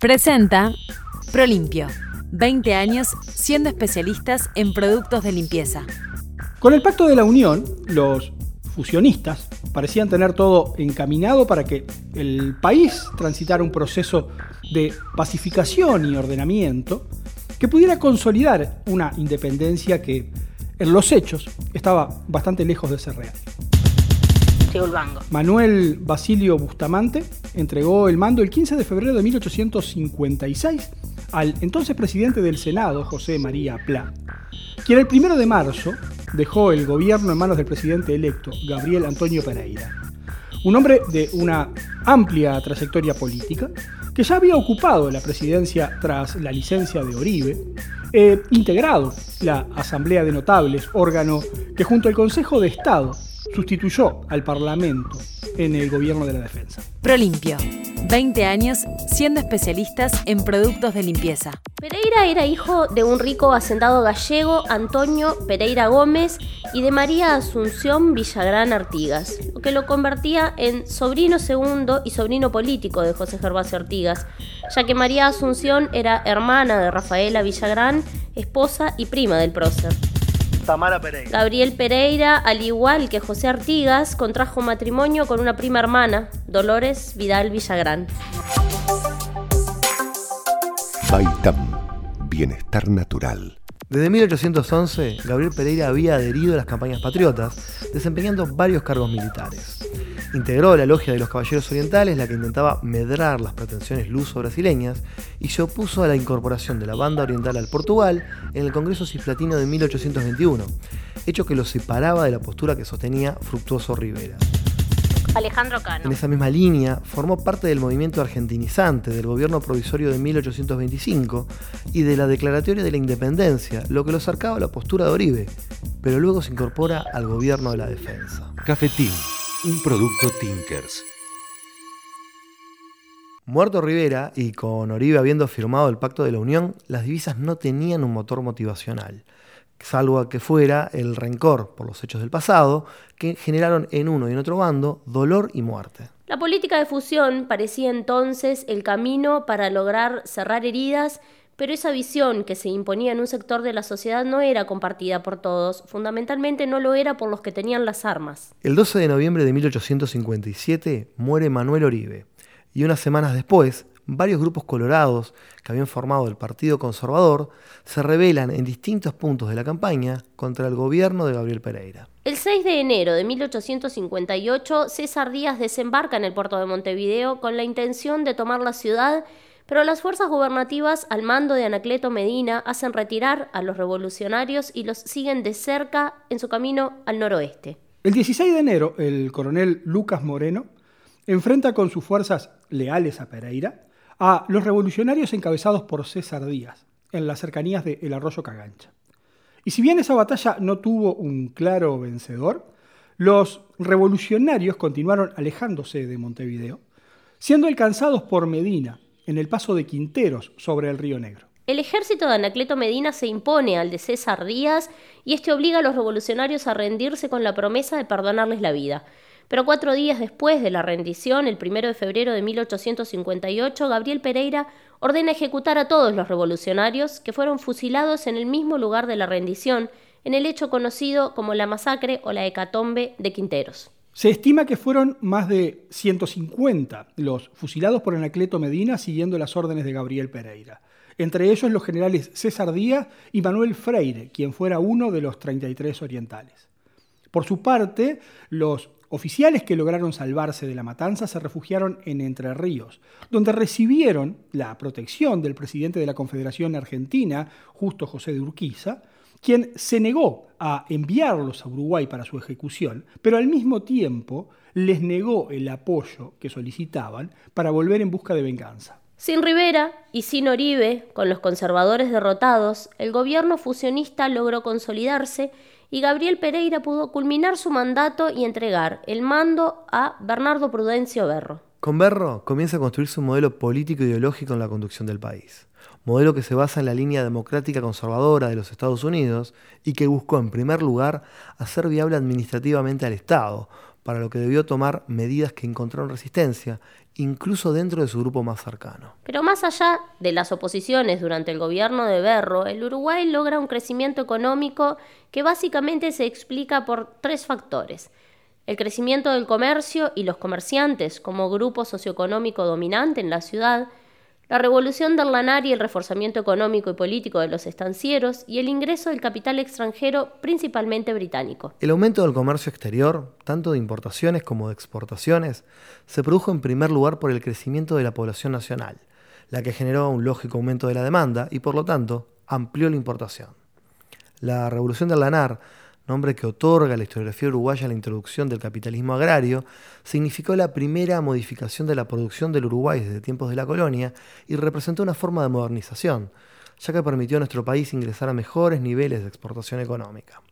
Presenta Prolimpio. 20 años siendo especialistas en productos de limpieza. Con el Pacto de la Unión, los fusionistas parecían tener todo encaminado para que el país transitara un proceso de pacificación y ordenamiento que pudiera consolidar una independencia que en los hechos estaba bastante lejos de ser real. Manuel Basilio Bustamante entregó el mando el 15 de febrero de 1856 al entonces presidente del Senado, José María Pla, quien el 1 de marzo dejó el gobierno en manos del presidente electo, Gabriel Antonio Pereira. Un hombre de una amplia trayectoria política, que ya había ocupado la presidencia tras la licencia de Oribe, e integrado la Asamblea de Notables, órgano que junto al Consejo de Estado sustituyó al Parlamento en el gobierno de la defensa. Prolimpio. 20 años siendo especialistas en productos de limpieza. Pereira era hijo de un rico hacendado gallego, Antonio Pereira Gómez, y de María Asunción Villagrán Artigas, lo que lo convertía en sobrino segundo y sobrino político de José Gervasio Artigas, ya que María Asunción era hermana de Rafaela Villagrán, esposa y prima del prócer. Pereira. Gabriel Pereira, al igual que José Artigas, contrajo matrimonio con una prima hermana, Dolores Vidal Villagrán. Baitam, bienestar natural. Desde 1811, Gabriel Pereira había adherido a las campañas patriotas, desempeñando varios cargos militares. Integró la logia de los Caballeros Orientales, la que intentaba medrar las pretensiones luso-brasileñas, y se opuso a la incorporación de la banda oriental al Portugal en el Congreso Cislatino de 1821, hecho que lo separaba de la postura que sostenía Fructuoso Rivera. Alejandro Cano. En esa misma línea, formó parte del movimiento argentinizante del gobierno provisorio de 1825 y de la Declaratoria de la Independencia, lo que lo acercaba a la postura de Oribe, pero luego se incorpora al gobierno de la defensa. Cafetín, un producto Tinkers. Muerto Rivera y con Oribe habiendo firmado el Pacto de la Unión, las divisas no tenían un motor motivacional salvo a que fuera el rencor por los hechos del pasado, que generaron en uno y en otro bando dolor y muerte. La política de fusión parecía entonces el camino para lograr cerrar heridas, pero esa visión que se imponía en un sector de la sociedad no era compartida por todos, fundamentalmente no lo era por los que tenían las armas. El 12 de noviembre de 1857 muere Manuel Oribe, y unas semanas después, varios grupos colorados que habían formado el Partido Conservador se rebelan en distintos puntos de la campaña contra el gobierno de Gabriel Pereira. El 6 de enero de 1858, César Díaz desembarca en el puerto de Montevideo con la intención de tomar la ciudad, pero las fuerzas gubernativas al mando de Anacleto Medina hacen retirar a los revolucionarios y los siguen de cerca en su camino al noroeste. El 16 de enero, el coronel Lucas Moreno enfrenta con sus fuerzas leales a Pereira a los revolucionarios encabezados por César Díaz, en las cercanías de El Arroyo Cagancha. Y si bien esa batalla no tuvo un claro vencedor, los revolucionarios continuaron alejándose de Montevideo, siendo alcanzados por Medina en el paso de Quinteros sobre el Río Negro. El ejército de Anacleto Medina se impone al de César Díaz y este obliga a los revolucionarios a rendirse con la promesa de perdonarles la vida. Pero cuatro días después de la rendición, el primero de febrero de 1858, Gabriel Pereira ordena ejecutar a todos los revolucionarios que fueron fusilados en el mismo lugar de la rendición, en el hecho conocido como la masacre o la hecatombe de Quinteros. Se estima que fueron más de 150 los fusilados por Anacleto Medina siguiendo las órdenes de Gabriel Pereira. Entre ellos los generales César Díaz y Manuel Freire, quien fuera uno de los 33 orientales. Por su parte, los Oficiales que lograron salvarse de la matanza se refugiaron en Entre Ríos, donde recibieron la protección del presidente de la Confederación Argentina, Justo José de Urquiza, quien se negó a enviarlos a Uruguay para su ejecución, pero al mismo tiempo les negó el apoyo que solicitaban para volver en busca de venganza. Sin Rivera y sin Oribe, con los conservadores derrotados, el gobierno fusionista logró consolidarse y Gabriel Pereira pudo culminar su mandato y entregar el mando a Bernardo Prudencio Berro. Con Berro comienza a construirse un modelo político ideológico en la conducción del país. Modelo que se basa en la línea democrática conservadora de los Estados Unidos y que buscó en primer lugar hacer viable administrativamente al Estado, para lo que debió tomar medidas que encontraron resistencia incluso dentro de su grupo más cercano. Pero más allá de las oposiciones durante el gobierno de Berro, el Uruguay logra un crecimiento económico que básicamente se explica por tres factores. El crecimiento del comercio y los comerciantes como grupo socioeconómico dominante en la ciudad, la revolución del lanar y el reforzamiento económico y político de los estancieros y el ingreso del capital extranjero, principalmente británico. El aumento del comercio exterior, tanto de importaciones como de exportaciones, se produjo en primer lugar por el crecimiento de la población nacional, la que generó un lógico aumento de la demanda y por lo tanto amplió la importación. La revolución del lanar nombre que otorga la historiografía uruguaya la introducción del capitalismo agrario, significó la primera modificación de la producción del Uruguay desde tiempos de la colonia y representó una forma de modernización, ya que permitió a nuestro país ingresar a mejores niveles de exportación económica.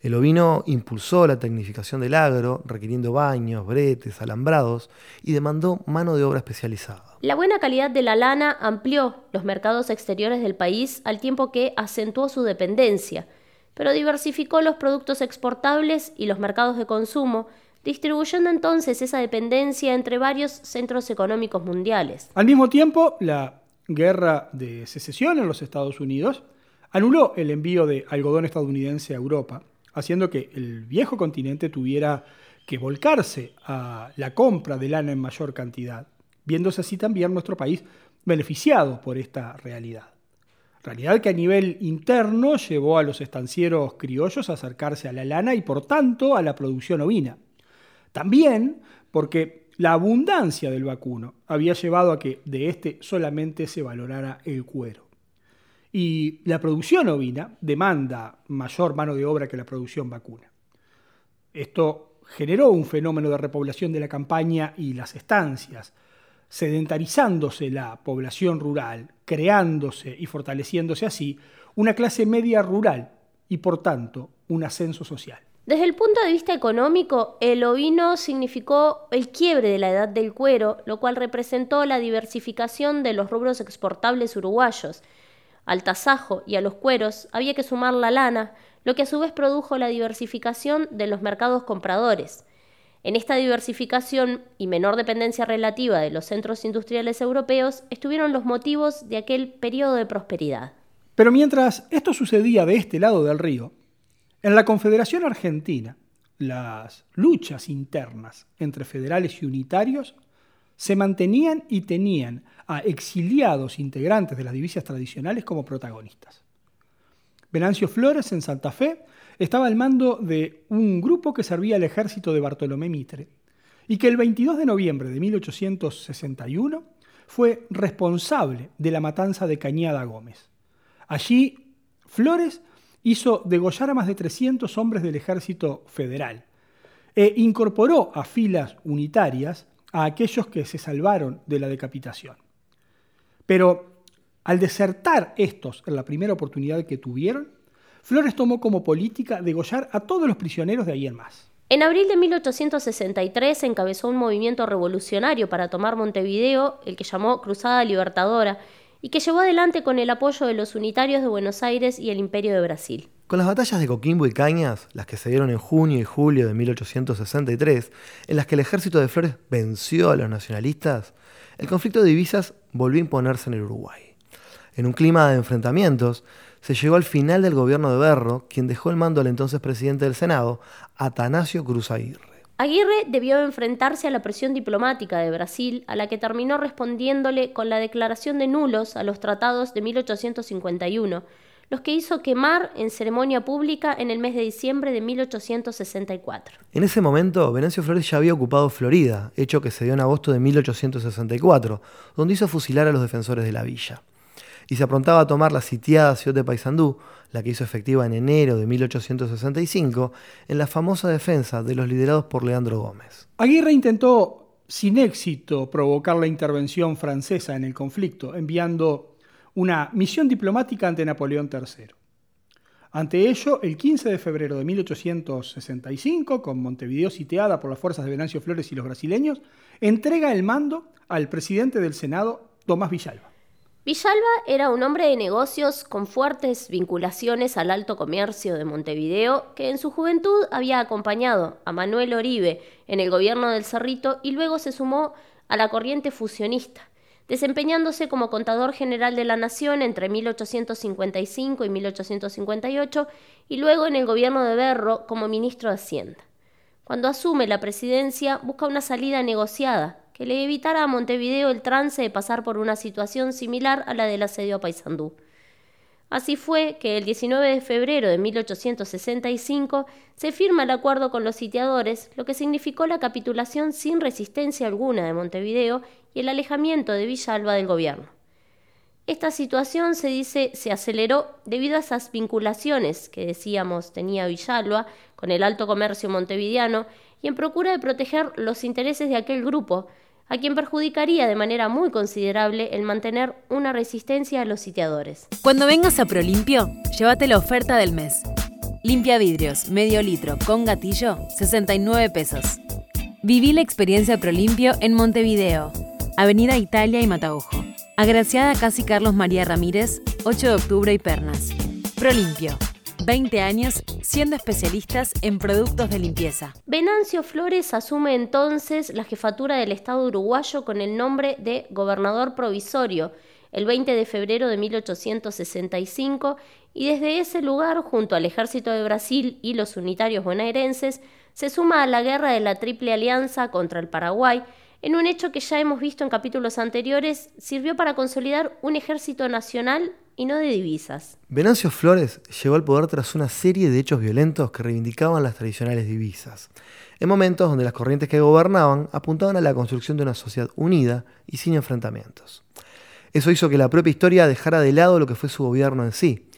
El ovino impulsó la tecnificación del agro, requiriendo baños, bretes, alambrados, y demandó mano de obra especializada. La buena calidad de la lana amplió los mercados exteriores del país al tiempo que acentuó su dependencia, pero diversificó los productos exportables y los mercados de consumo, distribuyendo entonces esa dependencia entre varios centros económicos mundiales. Al mismo tiempo, la guerra de secesión en los Estados Unidos anuló el envío de algodón estadounidense a Europa, haciendo que el viejo continente tuviera que volcarse a la compra de lana en mayor cantidad, viéndose así también nuestro país beneficiado por esta realidad. Realidad que a nivel interno llevó a los estancieros criollos a acercarse a la lana y por tanto a la producción ovina. También porque la abundancia del vacuno había llevado a que de este solamente se valorara el cuero. Y la producción ovina demanda mayor mano de obra que la producción vacuna. Esto generó un fenómeno de repoblación de la campaña y las estancias, sedentarizándose la población rural, creándose y fortaleciéndose así una clase media rural y por tanto un ascenso social. Desde el punto de vista económico, el ovino significó el quiebre de la edad del cuero, lo cual representó la diversificación de los rubros exportables uruguayos. Al tasajo y a los cueros había que sumar la lana, lo que a su vez produjo la diversificación de los mercados compradores. En esta diversificación y menor dependencia relativa de los centros industriales europeos estuvieron los motivos de aquel periodo de prosperidad. Pero mientras esto sucedía de este lado del río, en la Confederación Argentina, las luchas internas entre federales y unitarios se mantenían y tenían a exiliados integrantes de las divisas tradicionales como protagonistas. Venancio Flores en Santa Fe estaba al mando de un grupo que servía al ejército de Bartolomé Mitre y que el 22 de noviembre de 1861 fue responsable de la matanza de Cañada Gómez. Allí, Flores hizo degollar a más de 300 hombres del ejército federal e incorporó a filas unitarias a aquellos que se salvaron de la decapitación. Pero al desertar estos en la primera oportunidad que tuvieron, Flores tomó como política degollar a todos los prisioneros de ahí en más. En abril de 1863 encabezó un movimiento revolucionario para tomar Montevideo, el que llamó Cruzada Libertadora, y que llevó adelante con el apoyo de los unitarios de Buenos Aires y el Imperio de Brasil. Con las batallas de Coquimbo y Cañas, las que se dieron en junio y julio de 1863, en las que el ejército de Flores venció a los nacionalistas, el conflicto de divisas volvió a imponerse en el Uruguay. En un clima de enfrentamientos, se llegó al final del gobierno de Berro, quien dejó el mando al entonces presidente del Senado, Atanasio Cruz Aguirre. Aguirre debió enfrentarse a la presión diplomática de Brasil, a la que terminó respondiéndole con la declaración de nulos a los tratados de 1851, los que hizo quemar en ceremonia pública en el mes de diciembre de 1864. En ese momento, Venancio Flores ya había ocupado Florida, hecho que se dio en agosto de 1864, donde hizo fusilar a los defensores de la villa y se aprontaba a tomar la sitiada ciudad de Paysandú, la que hizo efectiva en enero de 1865, en la famosa defensa de los liderados por Leandro Gómez. Aguirre intentó sin éxito provocar la intervención francesa en el conflicto, enviando una misión diplomática ante Napoleón III. Ante ello, el 15 de febrero de 1865, con Montevideo sitiada por las fuerzas de Venancio Flores y los brasileños, entrega el mando al presidente del Senado, Tomás Villalba. Villalba era un hombre de negocios con fuertes vinculaciones al alto comercio de Montevideo, que en su juventud había acompañado a Manuel Oribe en el gobierno del Cerrito y luego se sumó a la corriente fusionista, desempeñándose como contador general de la Nación entre 1855 y 1858 y luego en el gobierno de Berro como ministro de Hacienda. Cuando asume la presidencia, busca una salida negociada que le evitara a Montevideo el trance de pasar por una situación similar a la del asedio a Paysandú. Así fue que el 19 de febrero de 1865 se firma el acuerdo con los sitiadores, lo que significó la capitulación sin resistencia alguna de Montevideo y el alejamiento de Villalba del gobierno. Esta situación se dice se aceleró debido a esas vinculaciones que decíamos tenía Villalba con el alto comercio montevideano y en procura de proteger los intereses de aquel grupo, a quien perjudicaría de manera muy considerable el mantener una resistencia a los sitiadores. Cuando vengas a Prolimpio, llévate la oferta del mes. Limpia vidrios, medio litro, con gatillo, 69 pesos. Viví la experiencia Prolimpio en Montevideo, Avenida Italia y Mataojo. Agraciada Casi Carlos María Ramírez, 8 de octubre y Pernas. Prolimpio, 20 años siendo especialistas en productos de limpieza. Venancio Flores asume entonces la jefatura del Estado uruguayo con el nombre de gobernador provisorio el 20 de febrero de 1865 y desde ese lugar, junto al ejército de Brasil y los unitarios bonaerenses, se suma a la guerra de la Triple Alianza contra el Paraguay, en un hecho que ya hemos visto en capítulos anteriores, sirvió para consolidar un ejército nacional y no de divisas. Venancio Flores llegó al poder tras una serie de hechos violentos que reivindicaban las tradicionales divisas, en momentos donde las corrientes que gobernaban apuntaban a la construcción de una sociedad unida y sin enfrentamientos. Eso hizo que la propia historia dejara de lado lo que fue su gobierno en sí,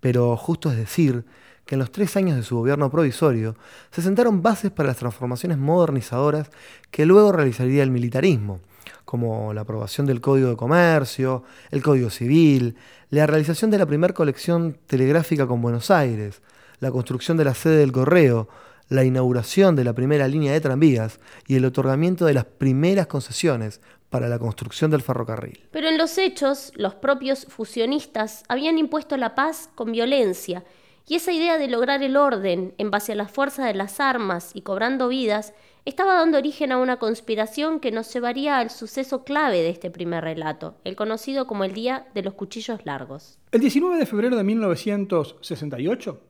pero justo es decir que en los tres años de su gobierno provisorio se sentaron bases para las transformaciones modernizadoras que luego realizaría el militarismo, como la aprobación del Código de Comercio, el Código Civil, la realización de la primera colección telegráfica con Buenos Aires, la construcción de la sede del correo, la inauguración de la primera línea de tranvías y el otorgamiento de las primeras concesiones para la construcción del ferrocarril. Pero en los hechos, los propios fusionistas habían impuesto la paz con violencia, y esa idea de lograr el orden en base a la fuerza de las armas y cobrando vidas estaba dando origen a una conspiración que nos llevaría al suceso clave de este primer relato, el conocido como el Día de los Cuchillos Largos. El 19 de febrero de 1968,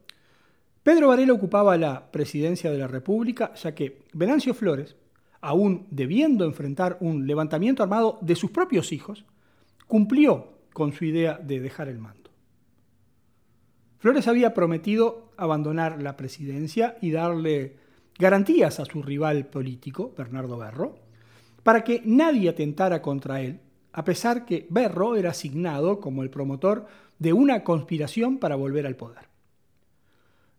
Pedro Varela ocupaba la presidencia de la República, ya que Venancio Flores, aún debiendo enfrentar un levantamiento armado de sus propios hijos, cumplió con su idea de dejar el mando. Flores había prometido abandonar la presidencia y darle garantías a su rival político, Bernardo Berro, para que nadie atentara contra él, a pesar que Berro era asignado como el promotor de una conspiración para volver al poder.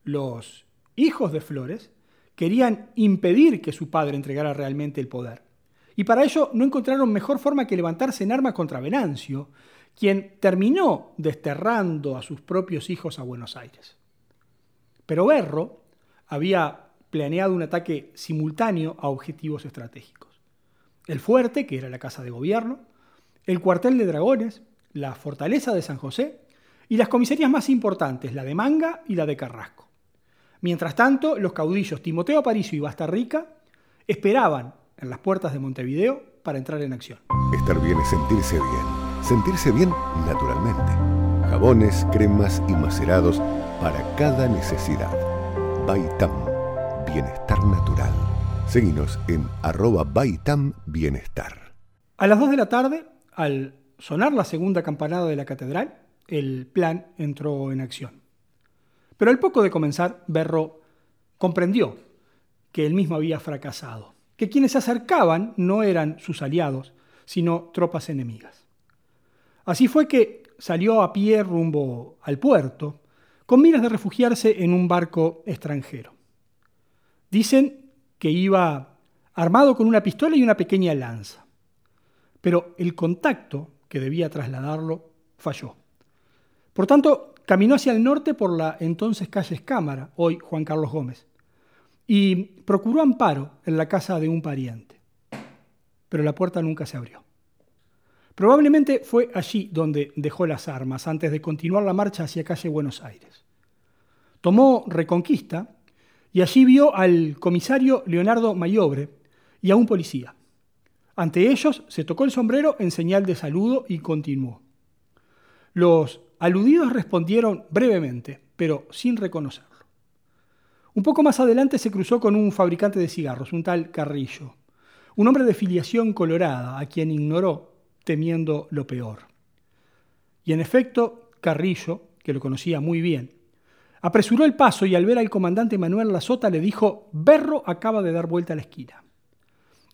Los hijos de Flores querían impedir que su padre entregara realmente el poder, y para ello no encontraron mejor forma que levantarse en armas contra Venancio, quien terminó desterrando a sus propios hijos a Buenos Aires. Pero Berro había planeado un ataque simultáneo a objetivos estratégicos. El fuerte, que era la casa de gobierno, el cuartel de dragones, la fortaleza de San José y las comisarías más importantes, la de Manga y la de Carrasco. Mientras tanto, los caudillos Timoteo Aparicio y Bastarrica esperaban en las puertas de Montevideo para entrar en acción. Estar bien es sentirse bien. Sentirse bien naturalmente. Jabones, cremas y macerados para cada necesidad. Baitam, bienestar natural. Seguinos en arroba Baitam Bienestar. A las 2 de la tarde, al sonar la segunda campanada de la catedral, el plan entró en acción. Pero al poco de comenzar, Berro comprendió que él mismo había fracasado, que quienes se acercaban no eran sus aliados, sino tropas enemigas. Así fue que salió a pie rumbo al puerto, con miras de refugiarse en un barco extranjero. Dicen que iba armado con una pistola y una pequeña lanza, pero el contacto que debía trasladarlo falló. Por tanto, caminó hacia el norte por la entonces calle Escámara, hoy Juan Carlos Gómez, y procuró amparo en la casa de un pariente. Pero la puerta nunca se abrió. Probablemente fue allí donde dejó las armas antes de continuar la marcha hacia calle Buenos Aires. Tomó Reconquista y allí vio al comisario Leonardo Mayobre y a un policía. Ante ellos se tocó el sombrero en señal de saludo y continuó. Los aludidos respondieron brevemente, pero sin reconocerlo. Un poco más adelante se cruzó con un fabricante de cigarros, un tal Carrillo, un hombre de filiación colorada, a quien ignoró temiendo lo peor. Y en efecto, Carrillo, que lo conocía muy bien, apresuró el paso y al ver al comandante Manuel Lazota le dijo, Berro acaba de dar vuelta a la esquina.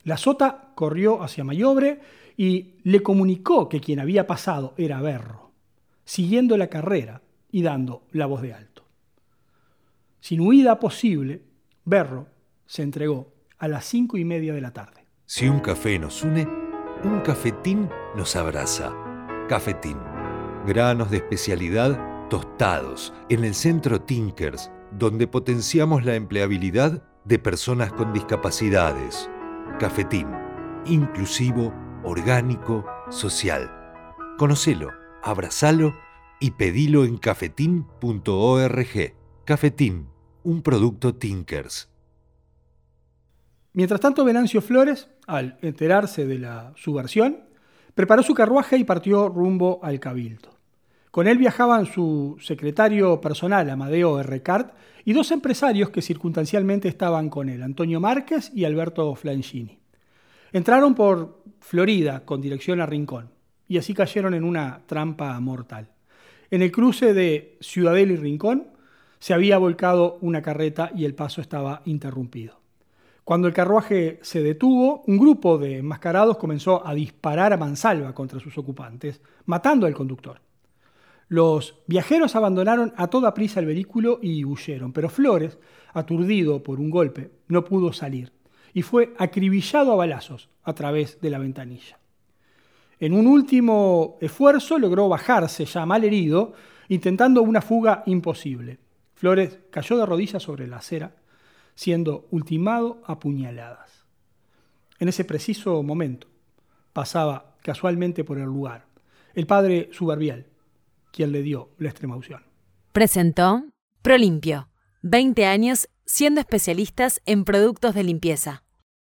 Lazota corrió hacia Mayobre y le comunicó que quien había pasado era Berro, siguiendo la carrera y dando la voz de alto. Sin huida posible, Berro se entregó a las cinco y media de la tarde. Si un café nos une, un cafetín nos abraza. Cafetín. Granos de especialidad tostados en el centro Tinkers, donde potenciamos la empleabilidad de personas con discapacidades. Cafetín. Inclusivo, orgánico, social. Conocelo, abrazalo y pedilo en cafetín.org. Cafetín un producto Tinkers. Mientras tanto, Venancio Flores, al enterarse de la subversión, preparó su carruaje y partió rumbo al Cabildo. Con él viajaban su secretario personal, Amadeo Errecart, y dos empresarios que circunstancialmente estaban con él, Antonio Márquez y Alberto Flancini. Entraron por Florida con dirección a Rincón y así cayeron en una trampa mortal. En el cruce de Ciudadela y Rincón, se había volcado una carreta y el paso estaba interrumpido. Cuando el carruaje se detuvo, un grupo de enmascarados comenzó a disparar a mansalva contra sus ocupantes, matando al conductor. Los viajeros abandonaron a toda prisa el vehículo y huyeron, pero Flores, aturdido por un golpe, no pudo salir y fue acribillado a balazos a través de la ventanilla. En un último esfuerzo logró bajarse ya mal herido, intentando una fuga imposible. Flores cayó de rodillas sobre la acera, siendo ultimado a puñaladas. En ese preciso momento pasaba casualmente por el lugar el padre Subarbial, quien le dio la extrema unción. Presentó Prolimpio, 20 años siendo especialistas en productos de limpieza.